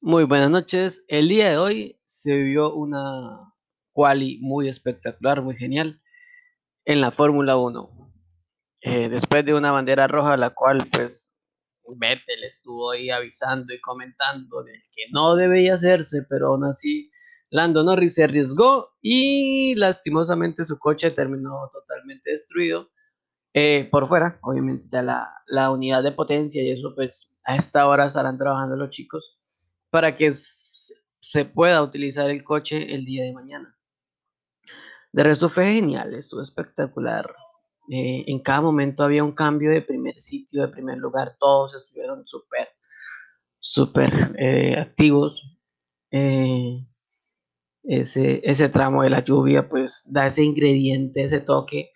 Muy buenas noches. El día de hoy se vio una quali muy espectacular, muy genial en la Fórmula 1. Eh, después de una bandera roja, la cual pues Vettel estuvo ahí avisando y comentando de que no debía hacerse, pero aún así Lando Norris se arriesgó y lastimosamente su coche terminó totalmente destruido. Eh, por fuera, obviamente ya la, la unidad de potencia y eso pues a esta hora estarán trabajando los chicos para que se pueda utilizar el coche el día de mañana. De resto fue genial, estuvo espectacular. Eh, en cada momento había un cambio de primer sitio, de primer lugar, todos estuvieron súper, súper eh, activos. Eh, ese, tramo de la lluvia pues da ese ingrediente, ese toque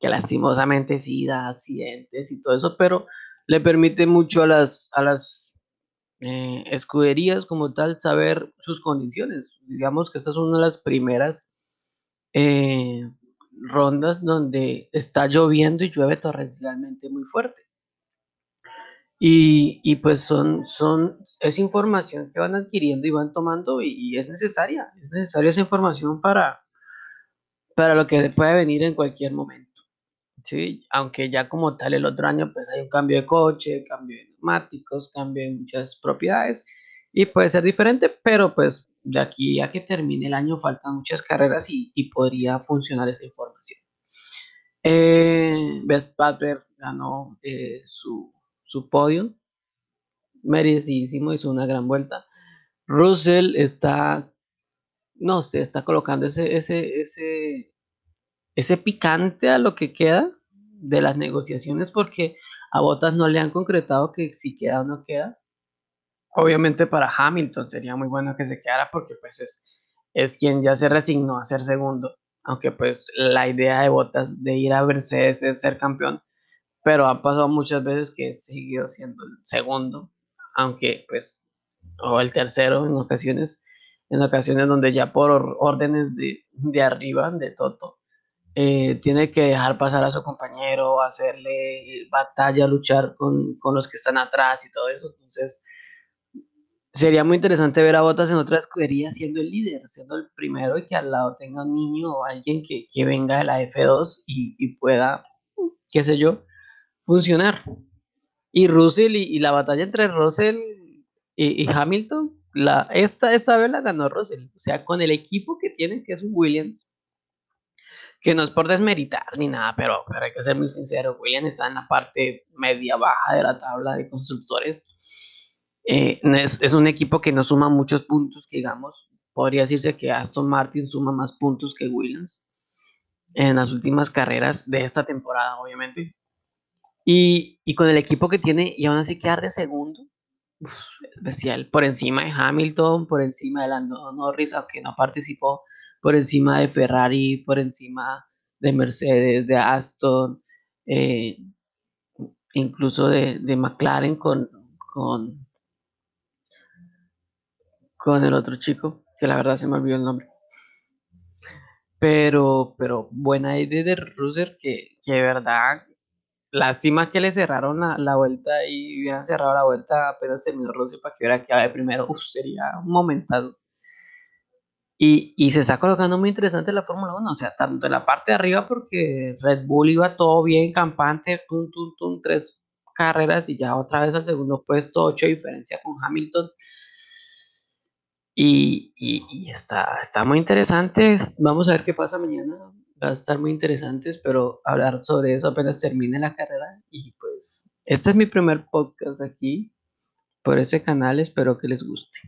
que lastimosamente sí da accidentes y todo eso, pero le permite mucho a las, a las eh, escuderías como tal saber sus condiciones. Digamos que esta es una de las primeras eh, rondas donde está lloviendo y llueve torrencialmente muy fuerte. Y, pues son, son, es información que van adquiriendo y van tomando y, es necesaria, es necesaria esa información para, para lo que puede venir en cualquier momento. ¿Sí? Aunque ya como tal el otro año pues hay un cambio de coche, cambio de neumáticos, cambio de muchas propiedades y puede ser diferente, pero pues de aquí a que termine el año faltan muchas carreras y, podría funcionar esa información. Eh, Best Paper ganó eh, su, su podio, merecidísimo, hizo una gran vuelta. Russell está, no sé, está colocando ese, ese, ese, ese picante a lo que queda de las negociaciones porque a Bottas no le han concretado que si queda o no queda. Obviamente para Hamilton sería muy bueno que se quedara porque pues es, es quien ya se resignó a ser segundo. Aunque pues la idea de Bottas de ir a Mercedes es ser campeón. Pero ha pasado muchas veces que he seguido siendo el segundo. Aunque pues, o el tercero en ocasiones. En ocasiones donde ya por órdenes de, de arriba, de Toto, eh, tiene que dejar pasar a su compañero, hacerle batalla, luchar con, los que están atrás y todo eso. Entonces, sería muy interesante ver a Botas en otra escudería siendo el líder, siendo el primero y que al lado tenga un niño o alguien que, venga de la F2 y, pueda, qué sé yo, funcionar. Y Russell y, la batalla entre Russell y, Hamilton, esta, esta vez la ganó Russell. O sea, con el equipo que tiene, que es Williams, que no es por desmeritar ni nada, pero, hay que ser muy sincero, Williams está en la parte media baja de la tabla de constructores. Eh, es, un equipo que no suma muchos puntos, digamos. Podría decirse que Aston Martin suma más puntos que Williams en las últimas carreras de esta temporada, obviamente. Y, con el equipo que tiene, y aún así quedar de segundo, especial, por encima de Hamilton, por encima de Lando Norris, aunque no participó por encima de Ferrari, por encima de Mercedes, de Aston, eh, incluso de, McLaren con, con, con el otro chico, que la verdad se me olvidó el nombre. Pero, pero buena idea de Russell que, que de verdad, lástima que le cerraron la, vuelta y hubieran cerrado la vuelta apenas terminó Russell para que hubiera quedado de primero. Uf, sería un momentazo. Y, se está colocando muy interesante la Fórmula 1, o sea, tanto en la parte de arriba porque Red Bull iba todo bien, campante, tum, tum, tum, tres carreras y ya otra vez al segundo puesto, ocho diferencia con Hamilton. Y, y, está, está muy interesante, vamos a ver qué pasa mañana, va a estar muy interesante, espero hablar sobre eso apenas termine la carrera. Y pues, este es mi primer podcast aquí por ese canal, espero que les guste.